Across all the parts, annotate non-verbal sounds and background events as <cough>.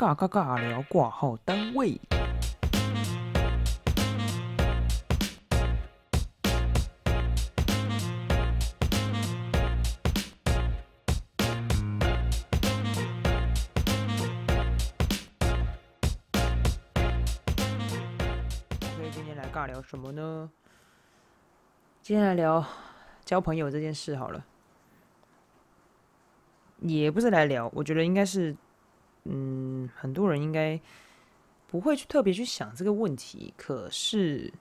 尬尬尬聊挂号单位。所以今天来尬聊什么呢？今天来聊交朋友这件事好了。也不是来聊，我觉得应该是，嗯，很多人应该不会去特别去想这个问题。可是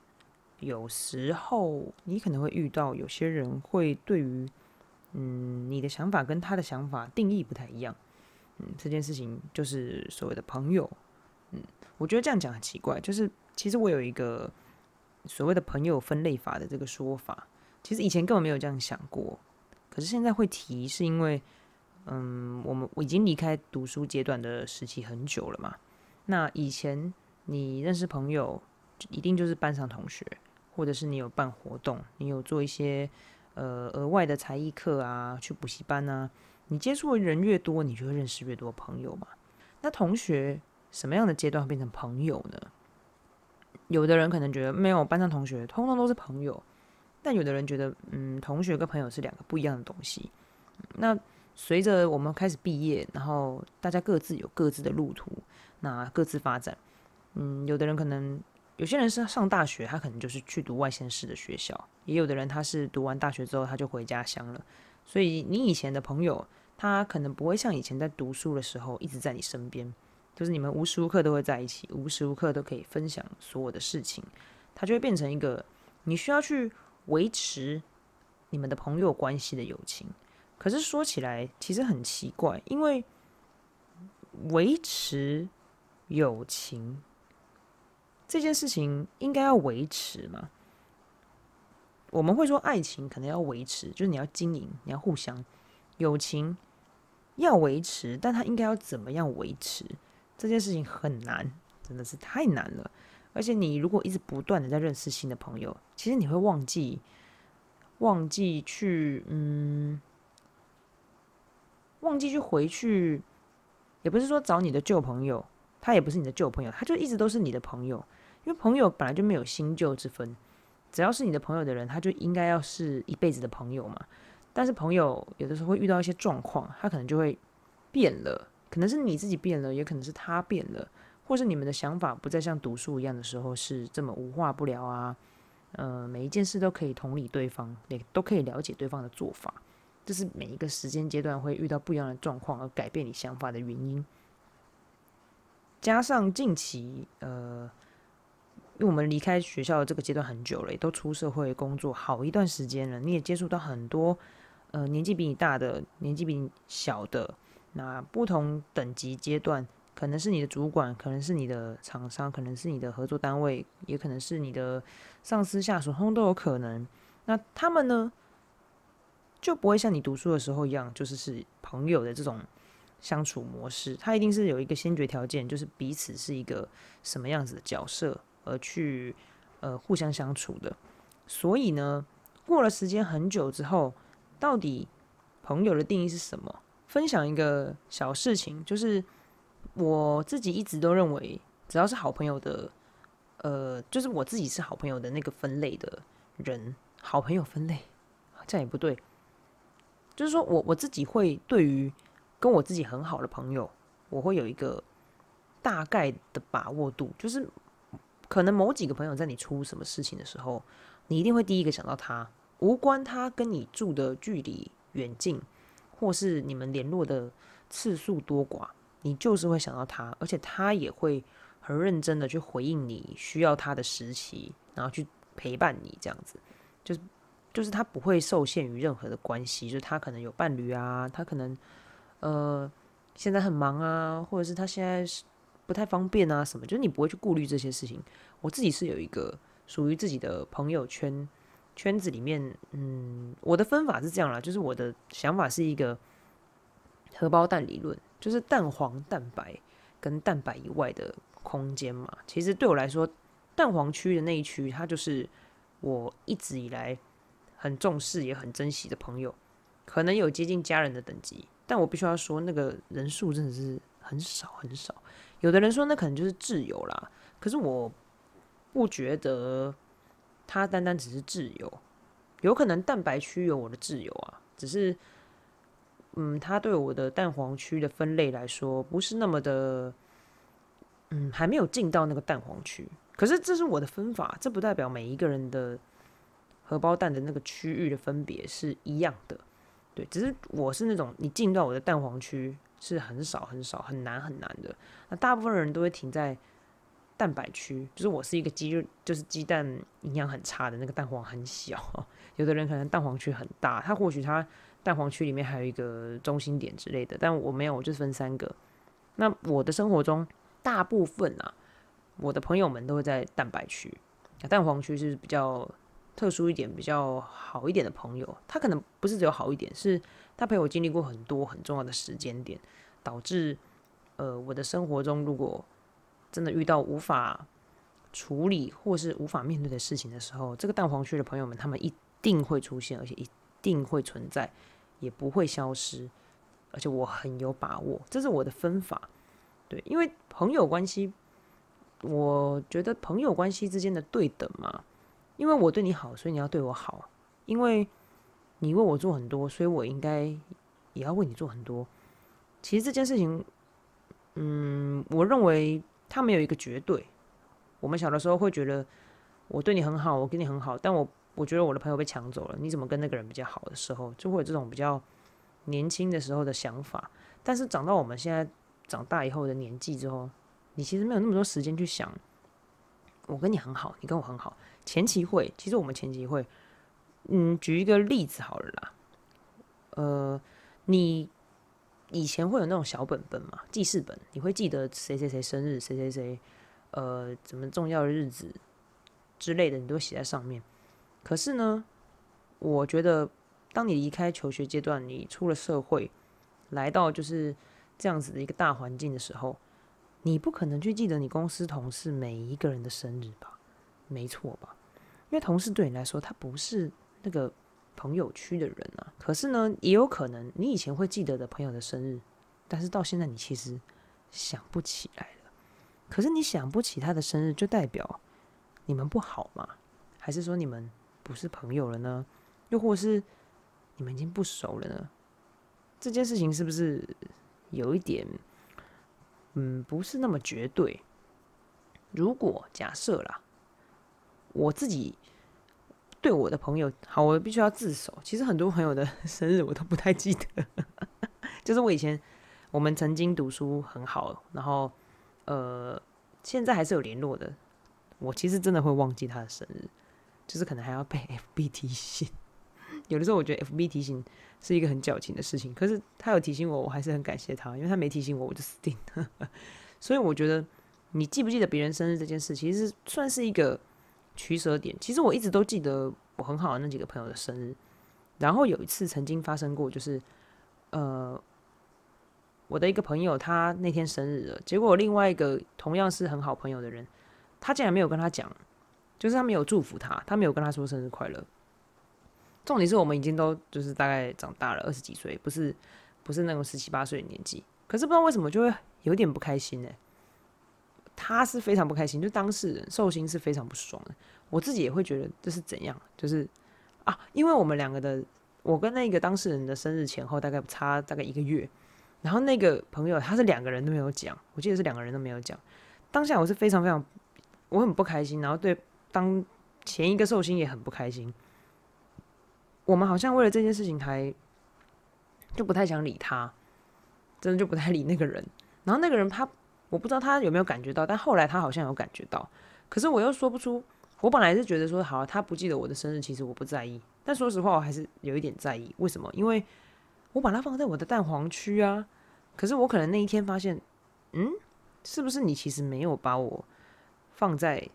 有时候你可能会遇到有些人会对于，嗯，你的想法跟他的想法定义不太一样。嗯，这件事情就是所谓的朋友。嗯，我觉得这样讲很奇怪。就是其实我有一个所谓的朋友分类法的这个说法，其实以前根本没有这样想过，可是现在会提是因为。嗯，我们我已经离开读书阶段的时期很久了嘛。那以前你认识朋友，一定就是班上同学，或者是你有办活动，你有做一些呃额外的才艺课啊，去补习班啊。你接触的人越多，你就会认识越多朋友嘛。那同学什么样的阶段变成朋友呢？有的人可能觉得没有班上同学，通通都是朋友。但有的人觉得，嗯，同学跟朋友是两个不一样的东西。那随着我们开始毕业，然后大家各自有各自的路途，那各自发展。嗯，有的人可能有些人是上大学，他可能就是去读外县市的学校；也有的人他是读完大学之后他就回家乡了。所以你以前的朋友，他可能不会像以前在读书的时候一直在你身边，就是你们无时无刻都会在一起，无时无刻都可以分享所有的事情。他就会变成一个你需要去维持你们的朋友关系的友情。可是说起来，其实很奇怪，因为维持友情这件事情应该要维持嘛？我们会说爱情可能要维持，就是你要经营，你要互相友情要维持，但它应该要怎么样维持？这件事情很难，真的是太难了。而且你如果一直不断的在认识新的朋友，其实你会忘记忘记去嗯。忘记去回去，也不是说找你的旧朋友，他也不是你的旧朋友，他就一直都是你的朋友。因为朋友本来就没有新旧之分，只要是你的朋友的人，他就应该要是一辈子的朋友嘛。但是朋友有的时候会遇到一些状况，他可能就会变了，可能是你自己变了，也可能是他变了，或是你们的想法不再像读书一样的时候是这么无话不聊啊。呃，每一件事都可以同理对方，也都可以了解对方的做法。这是每一个时间阶段会遇到不一样的状况而改变你想法的原因。加上近期，呃，因为我们离开学校的这个阶段很久了，也都出社会工作好一段时间了，你也接触到很多呃年纪比你大的、年纪比你小的，那不同等级阶段，可能是你的主管，可能是你的厂商，可能是你的合作单位，也可能是你的上司、下属，通通都有可能。那他们呢？就不会像你读书的时候一样，就是是朋友的这种相处模式。他一定是有一个先决条件，就是彼此是一个什么样子的角色，而去呃互相相处的。所以呢，过了时间很久之后，到底朋友的定义是什么？分享一个小事情，就是我自己一直都认为，只要是好朋友的，呃，就是我自己是好朋友的那个分类的人，好朋友分类，这样也不对。就是说我我自己会对于跟我自己很好的朋友，我会有一个大概的把握度，就是可能某几个朋友在你出什么事情的时候，你一定会第一个想到他，无关他跟你住的距离远近，或是你们联络的次数多寡，你就是会想到他，而且他也会很认真的去回应你需要他的时期，然后去陪伴你这样子，就是。就是他不会受限于任何的关系，就是他可能有伴侣啊，他可能呃现在很忙啊，或者是他现在是不太方便啊什么，就是你不会去顾虑这些事情。我自己是有一个属于自己的朋友圈圈子里面，嗯，我的分法是这样啦，就是我的想法是一个荷包蛋理论，就是蛋黄、蛋白跟蛋白以外的空间嘛。其实对我来说，蛋黄区的那一区，它就是我一直以来。很重视也很珍惜的朋友，可能有接近家人的等级，但我必须要说，那个人数真的是很少很少。有的人说那可能就是挚友啦，可是我不觉得他单单只是挚友，有可能蛋白区有我的挚友啊，只是嗯，他对我的蛋黄区的分类来说不是那么的，嗯，还没有进到那个蛋黄区。可是这是我的分法，这不代表每一个人的荷包蛋的那个区域的分别是一样的。对，只是我是那种你进到我的蛋黄区是很少很少很难很难的。那大部分人都会停在蛋白区，就是我是一个鸡肉，就是鸡蛋营养很差的那个蛋黄很小。<laughs> 有的人可能蛋黄区很大，他或许他蛋黄区里面还有一个中心点之类的，但我没有，我就分三个。那我的生活中大部分啊，我的朋友们都会在蛋白区，蛋黄区是比较。特殊一点、比较好一点的朋友，他可能不是只有好一点，是他陪我经历过很多很重要的时间点，导致呃我的生活中如果真的遇到无法处理或是无法面对的事情的时候，这个蛋黄区的朋友们，他们一定会出现，而且一定会存在，也不会消失，而且我很有把握，这是我的分法。对，因为朋友关系，我觉得朋友关系之间的对等嘛。因为我对你好，所以你要对我好。因为你为我做很多，所以我应该也要为你做很多。其实这件事情，嗯，我认为它没有一个绝对。我们小的时候会觉得我对你很好，我跟你很好，但我我觉得我的朋友被抢走了，你怎么跟那个人比较好的时候，就会有这种比较年轻的时候的想法。但是长到我们现在长大以后的年纪之后，你其实没有那么多时间去想，我跟你很好，你跟我很好。前期会，其实我们前期会，嗯，举一个例子好了啦，呃，你以前会有那种小本本嘛，记事本，你会记得谁谁谁生日，谁谁谁，呃，怎么重要的日子之类的，你都写在上面。可是呢，我觉得当你离开求学阶段，你出了社会，来到就是这样子的一个大环境的时候，你不可能去记得你公司同事每一个人的生日吧？没错吧？因为同事对你来说，他不是那个朋友区的人啊。可是呢，也有可能你以前会记得的朋友的生日，但是到现在你其实想不起来了。可是你想不起他的生日，就代表你们不好吗？还是说你们不是朋友了呢？又或是你们已经不熟了呢？这件事情是不是有一点，嗯，不是那么绝对？如果假设啦。我自己对我的朋友好，我必须要自首。其实很多朋友的生日我都不太记得，就是我以前我们曾经读书很好，然后呃现在还是有联络的。我其实真的会忘记他的生日，就是可能还要被 <laughs> FB 提醒。有的时候我觉得 FB 提醒是一个很矫情的事情，可是他有提醒我，我还是很感谢他，因为他没提醒我，我就死定了。<laughs> 所以我觉得你记不记得别人生日这件事，其实算是一个。取舍点，其实我一直都记得我很好的那几个朋友的生日，然后有一次曾经发生过，就是呃，我的一个朋友他那天生日了，结果另外一个同样是很好朋友的人，他竟然没有跟他讲，就是他没有祝福他，他没有跟他说生日快乐。重点是我们已经都就是大概长大了二十几岁，不是不是那种十七八岁的年纪，可是不知道为什么就会有点不开心呢？他是非常不开心，就当事人寿星是非常不爽的。我自己也会觉得这是怎样，就是啊，因为我们两个的，我跟那个当事人的生日前后大概差大概一个月，然后那个朋友他是两个人都没有讲，我记得是两个人都没有讲。当下我是非常非常，我很不开心，然后对当前一个寿星也很不开心。我们好像为了这件事情还就不太想理他，真的就不太理那个人。然后那个人他。我不知道他有没有感觉到，但后来他好像有感觉到，可是我又说不出。我本来是觉得说，好，他不记得我的生日，其实我不在意。但说实话，我还是有一点在意。为什么？因为我把它放在我的蛋黄区啊。可是我可能那一天发现，嗯，是不是你其实没有把我放在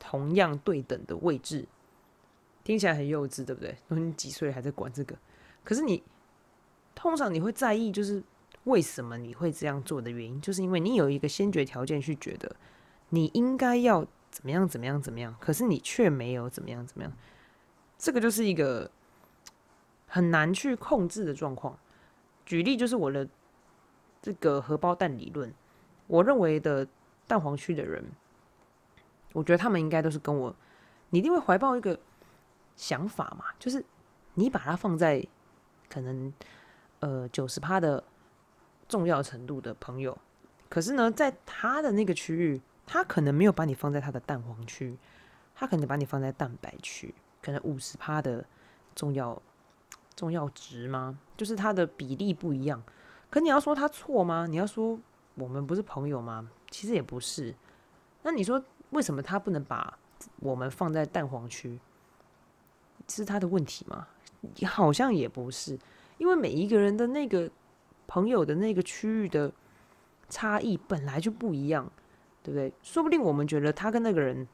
同样对等的位置？听起来很幼稚，对不对？都 <laughs> 你几岁还在管这个？可是你通常你会在意，就是。为什么你会这样做的原因，就是因为你有一个先决条件去觉得你应该要怎么样怎么样怎么样，可是你却没有怎么样怎么样，这个就是一个很难去控制的状况。举例就是我的这个荷包蛋理论，我认为的蛋黄区的人，我觉得他们应该都是跟我，你一定会怀抱一个想法嘛，就是你把它放在可能呃九十趴的重要程度的朋友，可是呢，在他的那个区域，他可能没有把你放在他的蛋黄区，他可能把你放在蛋白区，可能五十趴的重要重要值吗？就是它的比例不一样。可你要说他错吗？你要说我们不是朋友吗？其实也不是。那你说为什么他不能把我们放在蛋黄区？是他的问题吗？好像也不是，因为每一个人的那个朋友的那个区域的差异本来就不一样，对不对？说不定我们觉得他跟那个人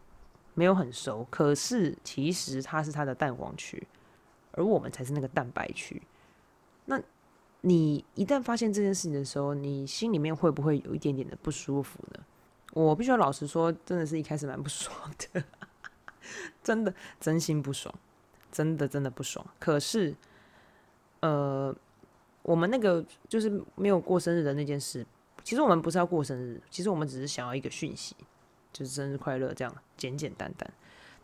没有很熟，可是其实他是他的蛋黄区，而我们才是那个蛋白区。那。你一旦发现这件事情的时候，你心里面会不会有一点点的不舒服呢？我必须要老实说，真的是一开始蛮不爽的，<laughs> 真的真心不爽，真的真的不爽。可是，呃，我们那个就是没有过生日的那件事，其实我们不是要过生日，其实我们只是想要一个讯息，就是生日快乐这样简简单单。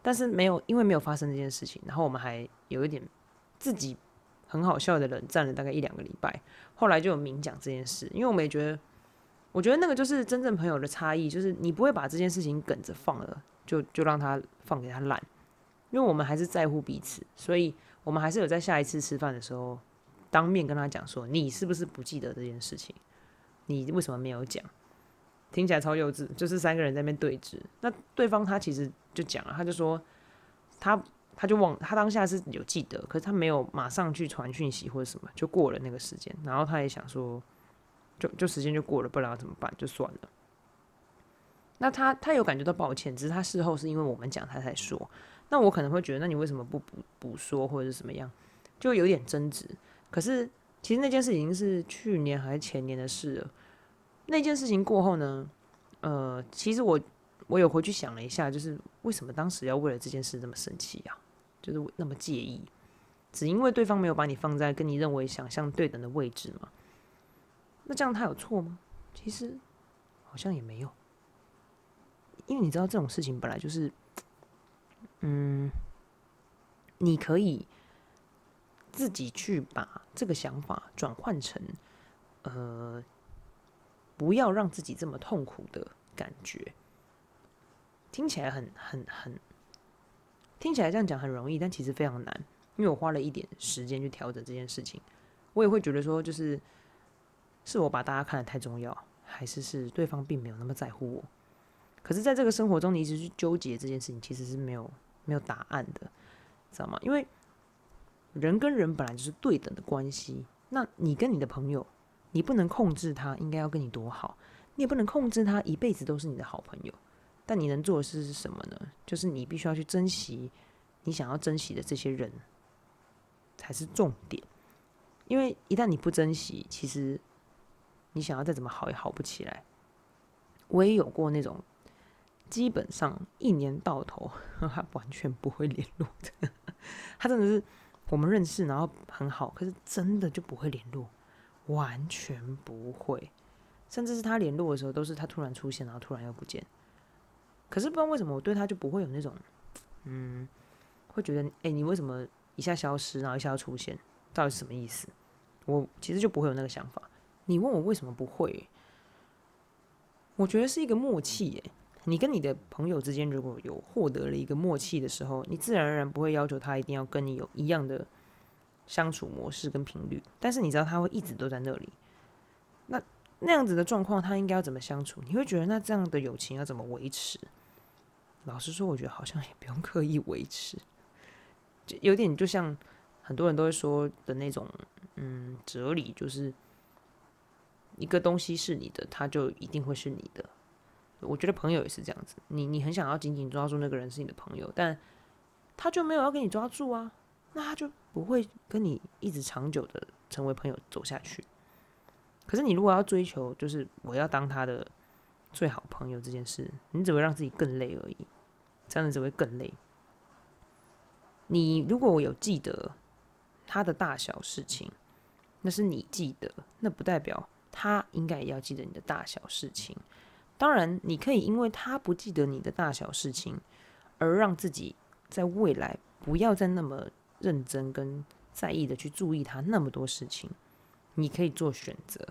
但是没有，因为没有发生这件事情，然后我们还有一点自己。很好笑的冷战了大概一两个礼拜，后来就有明讲这件事，因为我们也觉得，我觉得那个就是真正朋友的差异，就是你不会把这件事情梗着放了，就就让他放给他烂，因为我们还是在乎彼此，所以我们还是有在下一次吃饭的时候当面跟他讲说，你是不是不记得这件事情？你为什么没有讲？听起来超幼稚，就是三个人在那边对峙，那对方他其实就讲了，他就说他。他就忘，他当下是有记得，可是他没有马上去传讯息或者什么，就过了那个时间。然后他也想说，就就时间就过了，不然怎么办，就算了。那他他有感觉到抱歉，只是他事后是因为我们讲他才说。那我可能会觉得，那你为什么不补补说或者是什么样，就有点争执。可是其实那件事已经是去年还是前年的事了。那件事情过后呢，呃，其实我我有回去想了一下，就是为什么当时要为了这件事这么生气呀？就是那么介意，只因为对方没有把你放在跟你认为想象对等的位置吗？那这样他有错吗？其实好像也没有，因为你知道这种事情本来就是，嗯，你可以自己去把这个想法转换成，呃，不要让自己这么痛苦的感觉，听起来很很很。听起来这样讲很容易，但其实非常难，因为我花了一点时间去调整这件事情。我也会觉得说，就是是我把大家看得太重要，还是是对方并没有那么在乎我？可是，在这个生活中，你一直去纠结这件事情，其实是没有没有答案的，知道吗？因为人跟人本来就是对等的关系，那你跟你的朋友，你不能控制他应该要跟你多好，你也不能控制他一辈子都是你的好朋友。但你能做的事是什么呢？就是你必须要去珍惜你想要珍惜的这些人，才是重点。因为一旦你不珍惜，其实你想要再怎么好也好不起来。我也有过那种基本上一年到头 <laughs> 他完全不会联络的，他真的是我们认识，然后很好，可是真的就不会联络，完全不会。甚至是他联络的时候，都是他突然出现，然后突然又不见。可是不知道为什么我对他就不会有那种，嗯，会觉得哎，你为什么一下消失，然后一下又出现，到底是什么意思？我其实就不会有那个想法。你问我为什么不会？我觉得是一个默契耶。你跟你的朋友之间如果有获得了一个默契的时候，你自然而然不会要求他一定要跟你有一样的相处模式跟频率。但是你知道他会一直都在那里，那那样子的状况，他应该要怎么相处？你会觉得那这样的友情要怎么维持？老实说，我觉得好像也不用刻意维持，就有点就像很多人都会说的那种，嗯，哲理就是一个东西是你的，它就一定会是你的。我觉得朋友也是这样子，你你很想要紧紧抓住那个人是你的朋友，但他就没有要给你抓住啊，那他就不会跟你一直长久的成为朋友走下去。可是你如果要追求，就是我要当他的最好朋友这件事，你只会让自己更累而已。这样子只会更累。你如果我有记得他的大小事情，那是你记得，那不代表他应该也要记得你的大小事情。当然，你可以因为他不记得你的大小事情，而让自己在未来不要再那么认真跟在意的去注意他那么多事情。你可以做选择，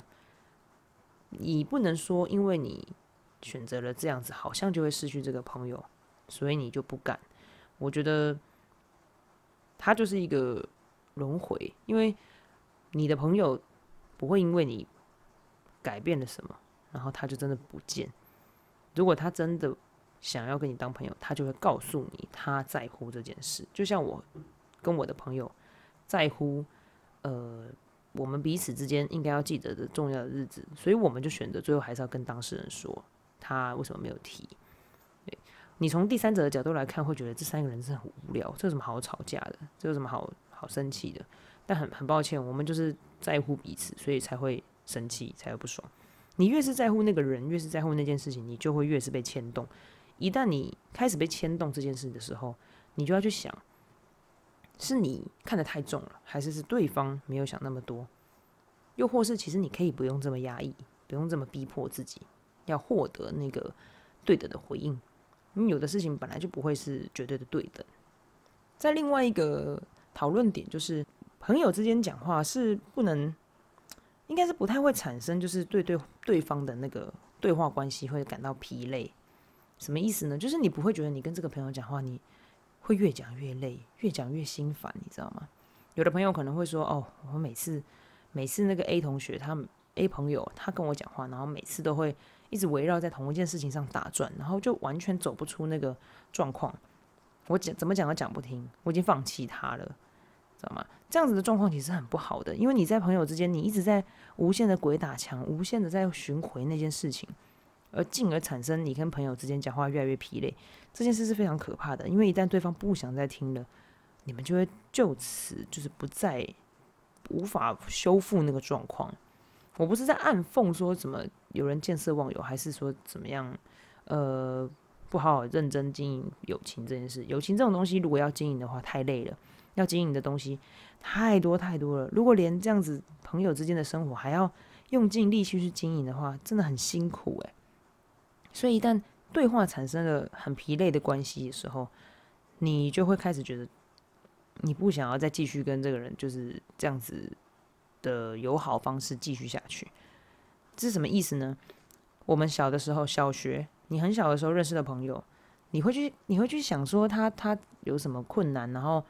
你不能说因为你选择了这样子，好像就会失去这个朋友，所以你就不敢。我觉得他就是一个轮回，因为你的朋友不会因为你改变了什么。然后他就真的不见。如果他真的想要跟你当朋友，他就会告诉你他在乎这件事。就像我跟我的朋友在乎，呃，我们彼此之间应该要记得的重要的日子，所以我们就选择最后还是要跟当事人说他为什么没有提。你从第三者的角度来看，会觉得这三个人是很无聊，这有什么好吵架的？这有什么好好生气的？但很很抱歉，我们就是在乎彼此，所以才会生气，才会不爽。你越是在乎那个人，越是在乎那件事情，你就会越是被牵动。一旦你开始被牵动这件事的时候，你就要去想，是你看得太重了，还是是对方没有想那么多？又或是其实你可以不用这么压抑，不用这么逼迫自己，要获得那个对等的回应。你有的事情本来就不会是绝对的对等。在另外一个讨论点，就是朋友之间讲话是不能。应该是不太会产生，就是对对对方的那个对话关系会感到疲累。什么意思呢？就是你不会觉得你跟这个朋友讲话，你会越讲越累，越讲越心烦，你知道吗？有的朋友可能会说：“哦，我每次每次那个 A 同学，他 A 朋友，他跟我讲话，然后每次都会一直围绕在同一件事情上打转，然后就完全走不出那个状况。我讲怎么讲都讲不听，我已经放弃他了。”知道吗？这样子的状况其实很不好的，因为你在朋友之间，你一直在无限的鬼打墙，无限的在巡回那件事情，而进而产生你跟朋友之间讲话越来越疲累，这件事是非常可怕的。因为一旦对方不想再听了，你们就会就此就是不再无法修复那个状况。我不是在暗讽说怎么有人见色忘友，还是说怎么样，呃，不好好认真经营友情这件事。友情这种东西，如果要经营的话，太累了。要经营的东西太多太多了，如果连这样子朋友之间的生活还要用尽力气去经营的话，真的很辛苦诶。所以一旦对话产生了很疲累的关系的时候，你就会开始觉得你不想要再继续跟这个人就是这样子的友好方式继续下去。这是什么意思呢？我们小的时候，小学，你很小的时候认识的朋友，你会去你会去想说他他有什么困难，然后。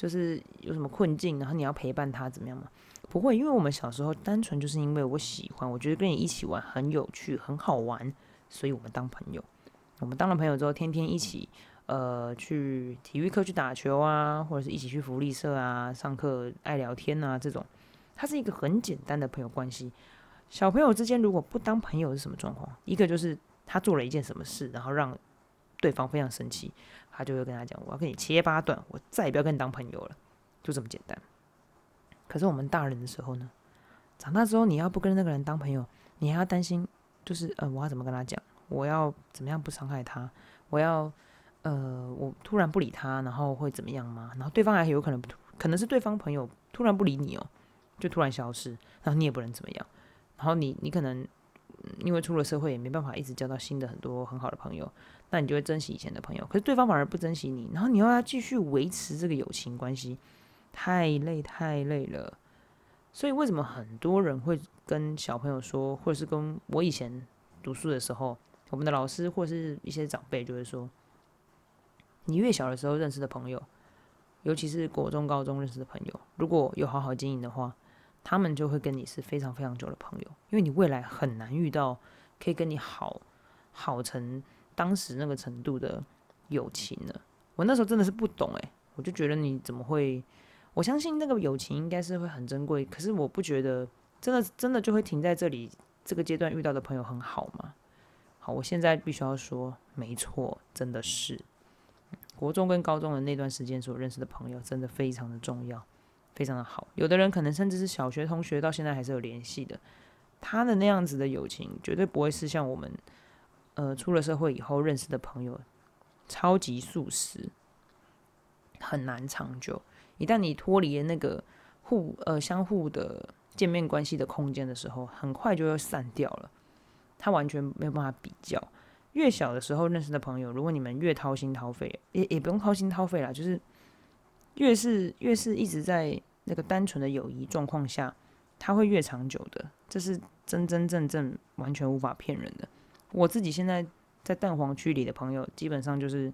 就是有什么困境，然后你要陪伴他怎么样吗？不会，因为我们小时候单纯就是因为我喜欢，我觉得跟你一起玩很有趣、很好玩，所以我们当朋友。我们当了朋友之后，天天一起呃去体育课去打球啊，或者是一起去福利社啊上课，爱聊天啊这种，它是一个很简单的朋友关系。小朋友之间如果不当朋友是什么状况？一个就是他做了一件什么事，然后让对方非常生气。他就会跟他讲：“我要跟你切八段，我再也不要跟你当朋友了，就这么简单。”可是我们大人的时候呢，长大之后，你要不跟那个人当朋友，你还要担心，就是呃，我要怎么跟他讲？我要怎么样不伤害他？我要呃，我突然不理他，然后会怎么样吗？然后对方还有可能，可能是对方朋友突然不理你哦，就突然消失，然后你也不能怎么样。然后你你可能因为出了社会，也没办法一直交到新的很多很好的朋友。那你就会珍惜以前的朋友，可是对方反而不珍惜你，然后你又要继续维持这个友情关系，太累太累了。所以为什么很多人会跟小朋友说，或者是跟我以前读书的时候，我们的老师或者是一些长辈就会说，你越小的时候认识的朋友，尤其是国中、高中认识的朋友，如果有好好经营的话，他们就会跟你是非常非常久的朋友，因为你未来很难遇到可以跟你好好成。当时那个程度的友情呢？我那时候真的是不懂诶，我就觉得你怎么会？我相信那个友情应该是会很珍贵，可是我不觉得真的真的就会停在这里。这个阶段遇到的朋友很好吗？好，我现在必须要说，没错，真的是。国中跟高中的那段时间所认识的朋友，真的非常的重要，非常的好。有的人可能甚至是小学同学，到现在还是有联系的。他的那样子的友情，绝对不会是像我们。呃，出了社会以后认识的朋友，超级速食，很难长久。一旦你脱离那个互呃相互的见面关系的空间的时候，很快就会散掉了。他完全没有办法比较。越小的时候认识的朋友，如果你们越掏心掏肺，也也不用掏心掏肺啦，就是越是越是一直在那个单纯的友谊状况下，他会越长久的。这是真真正正完全无法骗人的。我自己现在在蛋黄区里的朋友，基本上就是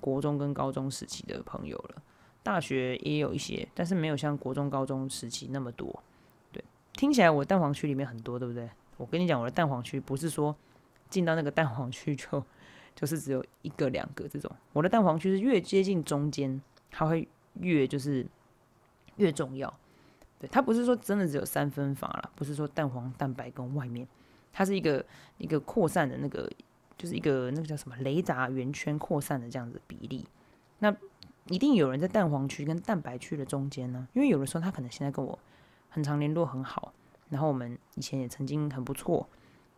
国中跟高中时期的朋友了。大学也有一些，但是没有像国中、高中时期那么多。对，听起来我蛋黄区里面很多，对不对？我跟你讲，我的蛋黄区不是说进到那个蛋黄区就就是只有一个、两个这种。我的蛋黄区是越接近中间，它会越就是越重要。对，它不是说真的只有三分法了，不是说蛋黄、蛋白跟外面，它是一个一个扩散的那个，就是一个那个叫什么雷达圆圈扩散的这样子比例。那一定有人在蛋黄区跟蛋白区的中间呢，因为有的时候他可能现在跟我很常联络很好，然后我们以前也曾经很不错，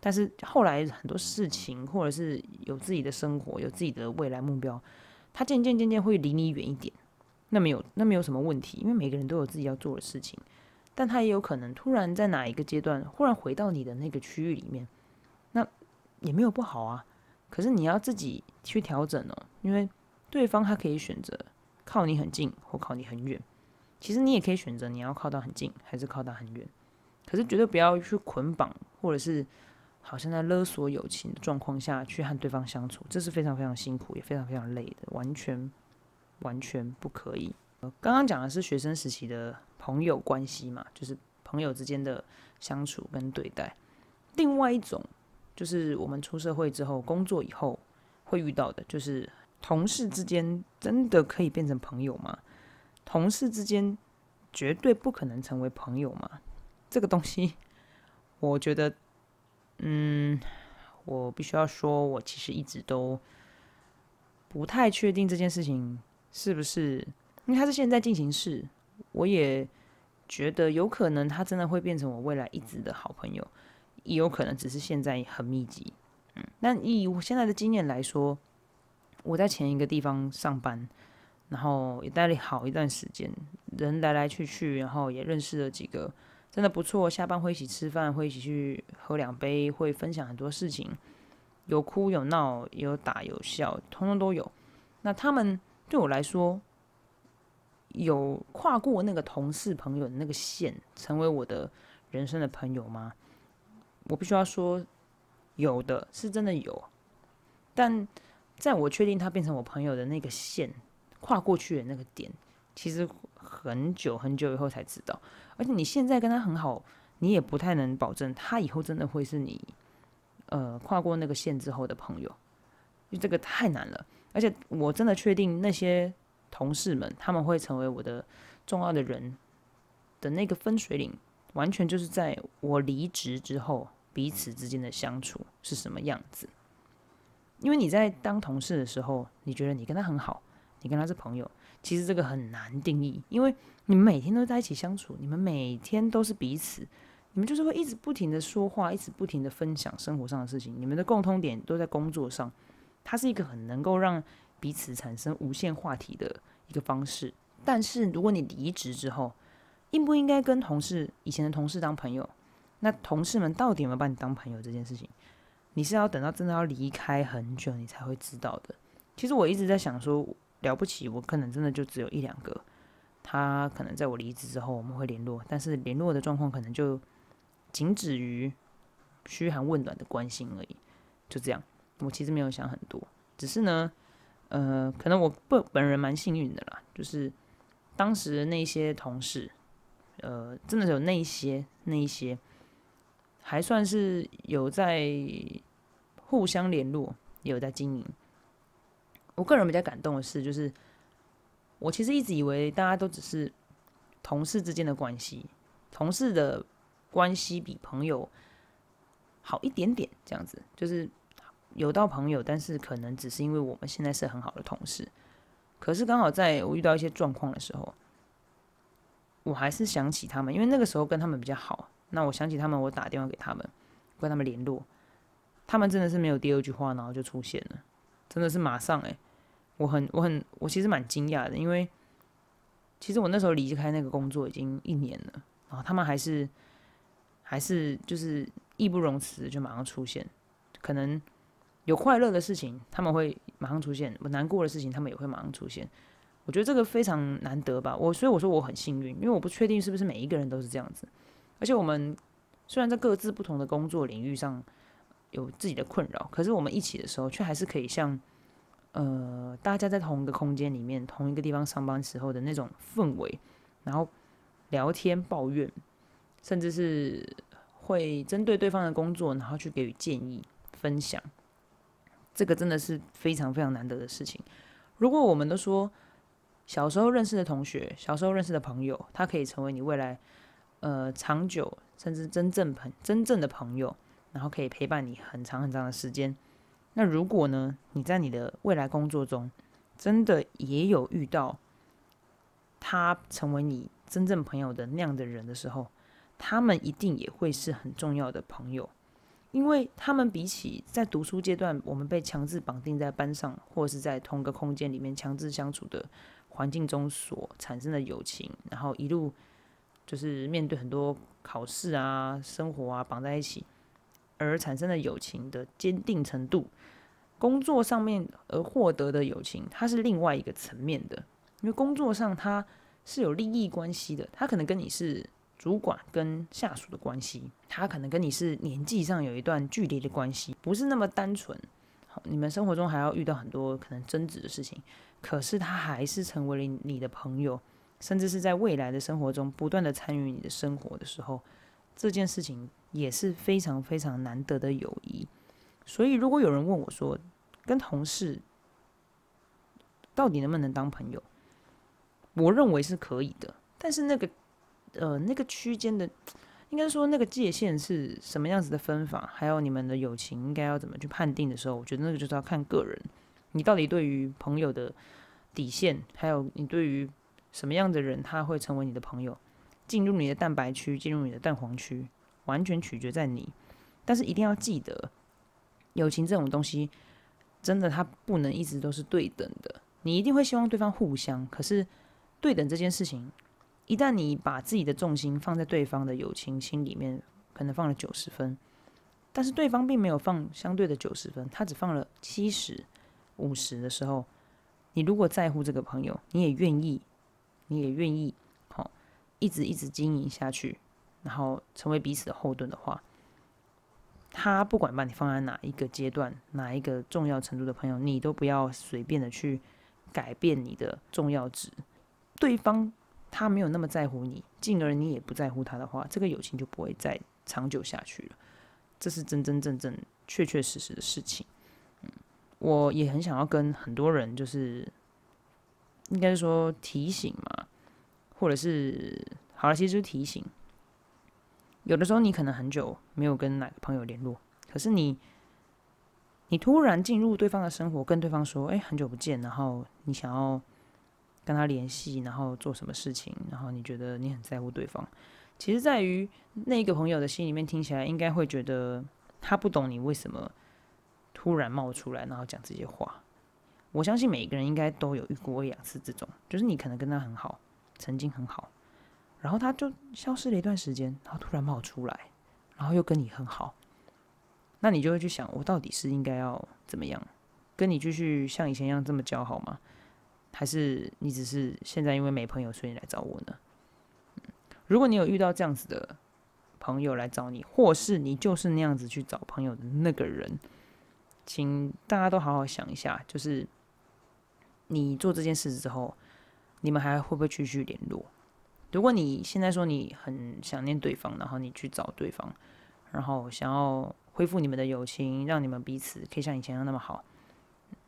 但是后来很多事情或者是有自己的生活，有自己的未来目标，他渐渐渐渐会离你远一点，那没有那没有什么问题，因为每个人都有自己要做的事情，但他也有可能突然在哪一个阶段忽然回到你的那个区域里面，那也没有不好啊，可是你要自己去调整哦，因为对方他可以选择。靠你很近或靠你很远，其实你也可以选择你要靠到很近还是靠到很远，可是绝对不要去捆绑或者是好像在勒索友情的状况下去和对方相处，这是非常非常辛苦也非常非常累的，完全完全不可以。刚刚讲的是学生时期的朋友关系嘛，就是朋友之间的相处跟对待。另外一种就是我们出社会之后工作以后会遇到的，就是。同事之间真的可以变成朋友吗？同事之间绝对不可能成为朋友吗？这个东西，<laughs> 我觉得，嗯，我必须要说，我其实一直都不太确定这件事情是不是，因为它是现在进行式，我也觉得有可能他真的会变成我未来一直的好朋友，也有可能只是现在很密集。嗯，那以我现在的经验来说。我在前一个地方上班，然后也待了好一段时间，人来来去去，然后也认识了几个真的不错。下班会一起吃饭，会一起去喝两杯，会分享很多事情，有哭有闹，有打有笑，通通都有。那他们对我来说，有跨过那个同事朋友的那个线，成为我的人生的朋友吗？我必须要说，有的是真的有，但。在我确定他变成我朋友的那个线跨过去的那个点，其实很久很久以后才知道。而且你现在跟他很好，你也不太能保证他以后真的会是你，呃，跨过那个线之后的朋友，因为这个太难了。而且我真的确定那些同事们他们会成为我的重要的人的那个分水岭，完全就是在我离职之后彼此之间的相处是什么样子。因为你在当同事的时候，你觉得你跟他很好，你跟他是朋友，其实这个很难定义，因为你们每天都在一起相处，你们每天都是彼此，你们就是会一直不停的说话，一直不停的分享生活上的事情，你们的共通点都在工作上，它是一个很能够让彼此产生无限话题的一个方式。但是如果你离职之后，应不应该跟同事以前的同事当朋友？那同事们到底有没有把你当朋友这件事情？你是要等到真的要离开很久，你才会知道的。其实我一直在想说，了不起，我可能真的就只有一两个，他可能在我离职之后我们会联络，但是联络的状况可能就仅止于嘘寒问暖的关心而已，就这样。我其实没有想很多，只是呢，呃，可能我本本人蛮幸运的啦，就是当时那些同事，呃，真的有那一些那一些。还算是有在互相联络，也有在经营。我个人比较感动的是，就是我其实一直以为大家都只是同事之间的关系，同事的关系比朋友好一点点，这样子就是有到朋友，但是可能只是因为我们现在是很好的同事。可是刚好在我遇到一些状况的时候，我还是想起他们，因为那个时候跟他们比较好。那我想起他们，我打电话给他们，跟他们联络，他们真的是没有第二句话，然后就出现了，真的是马上诶，我很我很我其实蛮惊讶的，因为其实我那时候离开那个工作已经一年了，然后他们还是还是就是义不容辞就马上出现？可能有快乐的事情他们会马上出现，难过的事情他们也会马上出现。我觉得这个非常难得吧。我所以我说我很幸运，因为我不确定是不是每一个人都是这样子。而且我们虽然在各自不同的工作领域上有自己的困扰，可是我们一起的时候却还是可以像呃大家在同一个空间里面、同一个地方上班时候的那种氛围，然后聊天、抱怨，甚至是会针对对方的工作，然后去给予建议。分享，这个真的是非常非常难得的事情。如果我们都说小时候认识的同学、小时候认识的朋友，他可以成为你未来呃长久甚至真正朋真正的朋友，然后可以陪伴你很长很长的时间。那如果呢，你在你的未来工作中真的也有遇到他成为你真正朋友的那样的人的时候，他们一定也会是很重要的朋友。因为他们比起在读书阶段，我们被强制绑定在班上，或者是在同个空间里面强制相处的环境中所产生的友情，然后一路就是面对很多考试啊、生活啊绑在一起，而产生的友情的坚定程度，工作上面而获得的友情，它是另外一个层面的。因为工作上它是有利益关系的，它可能跟你是。主管跟下属的关系，他可能跟你是年纪上有一段距离的关系，不是那么单纯。好，你们生活中还要遇到很多可能争执的事情，可是他还是成为了你的朋友，甚至是在未来的生活中不断的参与你的生活的时候，这件事情也是非常非常难得的友谊。所以，如果有人问我说，跟同事到底能不能当朋友，我认为是可以的，但是那个。呃，那个区间的，应该说那个界限是什么样子的分法，还有你们的友情应该要怎么去判定的时候，我觉得那个就是要看个人，你到底对于朋友的底线，还有你对于什么样的人他会成为你的朋友，进入你的蛋白区，进入你的蛋黄区，完全取决在你。但是一定要记得，友情这种东西，真的它不能一直都是对等的，你一定会希望对方互相，可是对等这件事情。一旦你把自己的重心放在对方的友情心里面，可能放了九十分，但是对方并没有放相对的九十分，他只放了七十五十的时候，你如果在乎这个朋友，你也愿意，你也愿意，好，一直一直经营下去，然后成为彼此的后盾的话，他不管把你放在哪一个阶段、哪一个重要程度的朋友，你都不要随便的去改变你的重要值，对方。他没有那么在乎你，进而你也不在乎他的话，这个友情就不会再长久下去了。这是真真正正、确确实实的事情。嗯，我也很想要跟很多人，就是应该说提醒嘛，或者是好了，其实就是提醒。有的时候你可能很久没有跟哪个朋友联络，可是你你突然进入对方的生活，跟对方说：“哎，很久不见。”然后你想要。跟他联系，然后做什么事情，然后你觉得你很在乎对方，其实在于那个朋友的心里面听起来，应该会觉得他不懂你为什么突然冒出来，然后讲这些话。我相信每一个人应该都有遇过一两次这种，就是你可能跟他很好，曾经很好，然后他就消失了一段时间，然后突然冒出来，然后又跟你很好，那你就会去想，我到底是应该要怎么样，跟你继续像以前一样这么交好吗？还是你只是现在因为没朋友，所以来找我呢？如果你有遇到这样子的朋友来找你，或是你就是那样子去找朋友的那个人，请大家都好好想一下，就是你做这件事之后，你们还会不会继续联络？如果你现在说你很想念对方，然后你去找对方，然后想要恢复你们的友情，让你们彼此可以像以前一样那么好。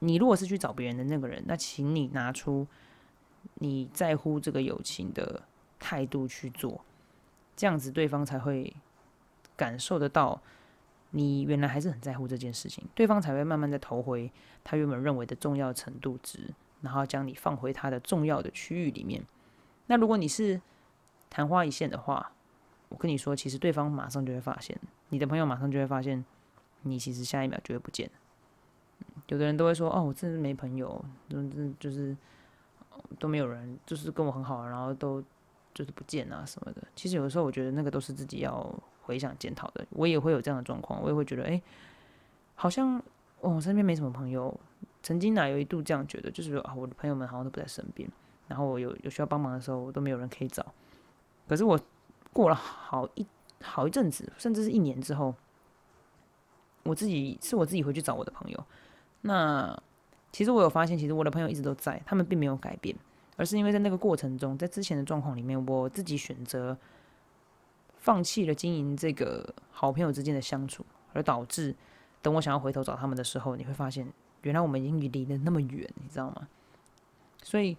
你如果是去找别人的那个人，那请你拿出你在乎这个友情的态度去做，这样子对方才会感受得到你原来还是很在乎这件事情，对方才会慢慢的投回他原本认为的重要程度值，然后将你放回他的重要的区域里面。那如果你是昙花一现的话，我跟你说，其实对方马上就会发现，你的朋友马上就会发现，你其实下一秒就会不见。有的人都会说：“哦，我真是没朋友，就是就是都没有人，就是跟我很好，然后都就是不见啊什么的。”其实有的时候，我觉得那个都是自己要回想检讨的。我也会有这样的状况，我也会觉得，哎，好像哦，我身边没什么朋友。曾经哪有一度这样觉得，就是说啊，我的朋友们好像都不在身边，然后我有有需要帮忙的时候，我都没有人可以找。可是我过了好一好一阵子，甚至是一年之后，我自己是我自己回去找我的朋友。那其实我有发现，其实我的朋友一直都在，他们并没有改变，而是因为在那个过程中，在之前的状况里面，我自己选择放弃了经营这个好朋友之间的相处，而导致等我想要回头找他们的时候，你会发现。原来我们已经离得那么远，你知道吗？所以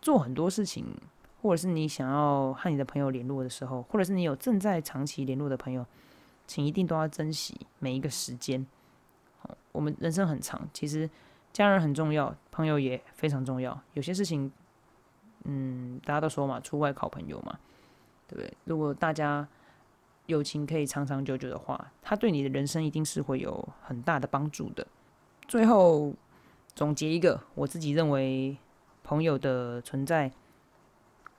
做很多事情，或者是你想要和你的朋友联络的时候，或者是你有正在长期联络的朋友，请一定都要珍惜每一个时间。我们人生很长，其实家人很重要，朋友也非常重要。有些事情，嗯，大家都说嘛，出外靠朋友嘛，对不对？如果大家友情可以长长久久的话，他对你的人生一定是会有很大的帮助的。最后总结一个，我自己认为朋友的存在，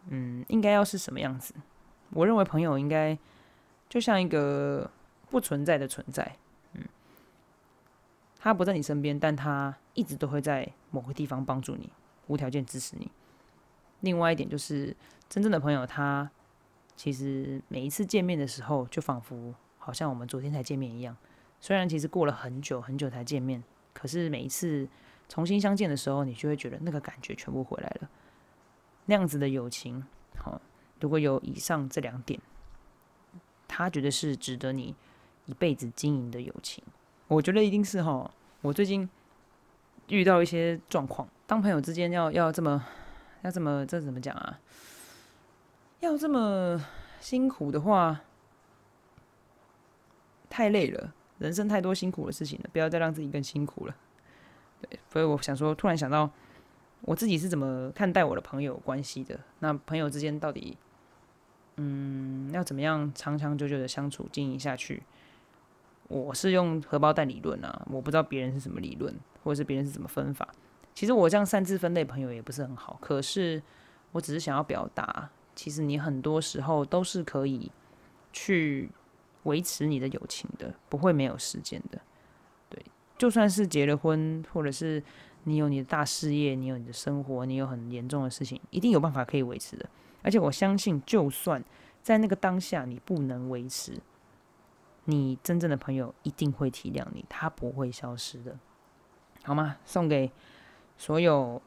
嗯，应该要是什么样子？我认为朋友应该就像一个不存在的存在，他不在你身边，但他一直都会在某个地方帮助你，无条件支持你。另外一点就是，真正的朋友他。其实每一次见面的时候，就仿佛好像我们昨天才见面一样。虽然其实过了很久很久才见面，可是每一次重新相见的时候，你就会觉得那个感觉全部回来了。那样子的友情，好，如果有以上这两点，他觉得是值得你一辈子经营的友情。我觉得一定是哈。我最近遇到一些状况，当朋友之间要要这么要这么这怎么讲啊？要这么辛苦的话，太累了，人生太多辛苦的事情了，不要再让自己更辛苦了。对，所以我想说，突然想到我自己是怎么看待我的朋友关系的。那朋友之间到底，嗯，要怎么样长长久久的相处经营下去？我是用荷包蛋理论啊，我不知道别人是什么理论，或者是别人是怎么分法。其实我这样擅自分类朋友也不是很好，可是我只是想要表达。其实你很多时候都是可以去维持你的友情的，不会没有时间的。对，就算是结了婚，或者是你有你的大事业，你有你的生活，你有很严重的事情，一定有办法可以维持的。而且我相信，就算在那个当下你不能维持，你真正的朋友一定会体谅你，他不会消失的，好吗？送给所有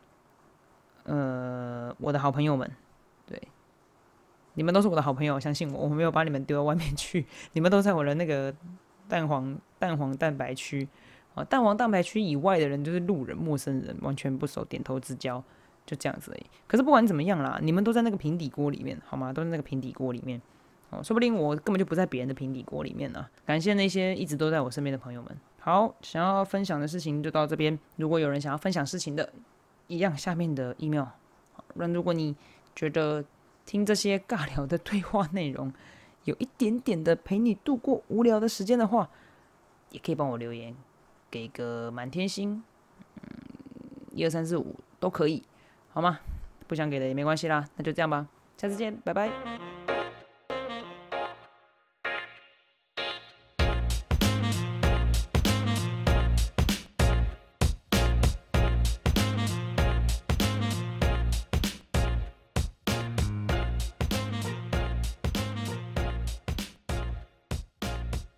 呃我的好朋友们，对。你们都是我的好朋友，相信我，我没有把你们丢到外面去。<laughs> 你们都在我的那个蛋黄蛋黄蛋白区啊，蛋黄蛋白区以外的人就是路人、陌生人，完全不熟，点头之交，就这样子而已。可是不管怎么样啦，你们都在那个平底锅里面，好吗？都在那个平底锅里面哦，说不定我根本就不在别人的平底锅里面呢。感谢那些一直都在我身边的朋友们。好，想要分享的事情就到这边。如果有人想要分享事情的，一样下面的 email。那如果你觉得，听这些尬聊的对话内容，有一点点的陪你度过无聊的时间的话，也可以帮我留言，给个满天星，嗯，一二三四五都可以，好吗？不想给的也没关系啦，那就这样吧，下次见，拜拜。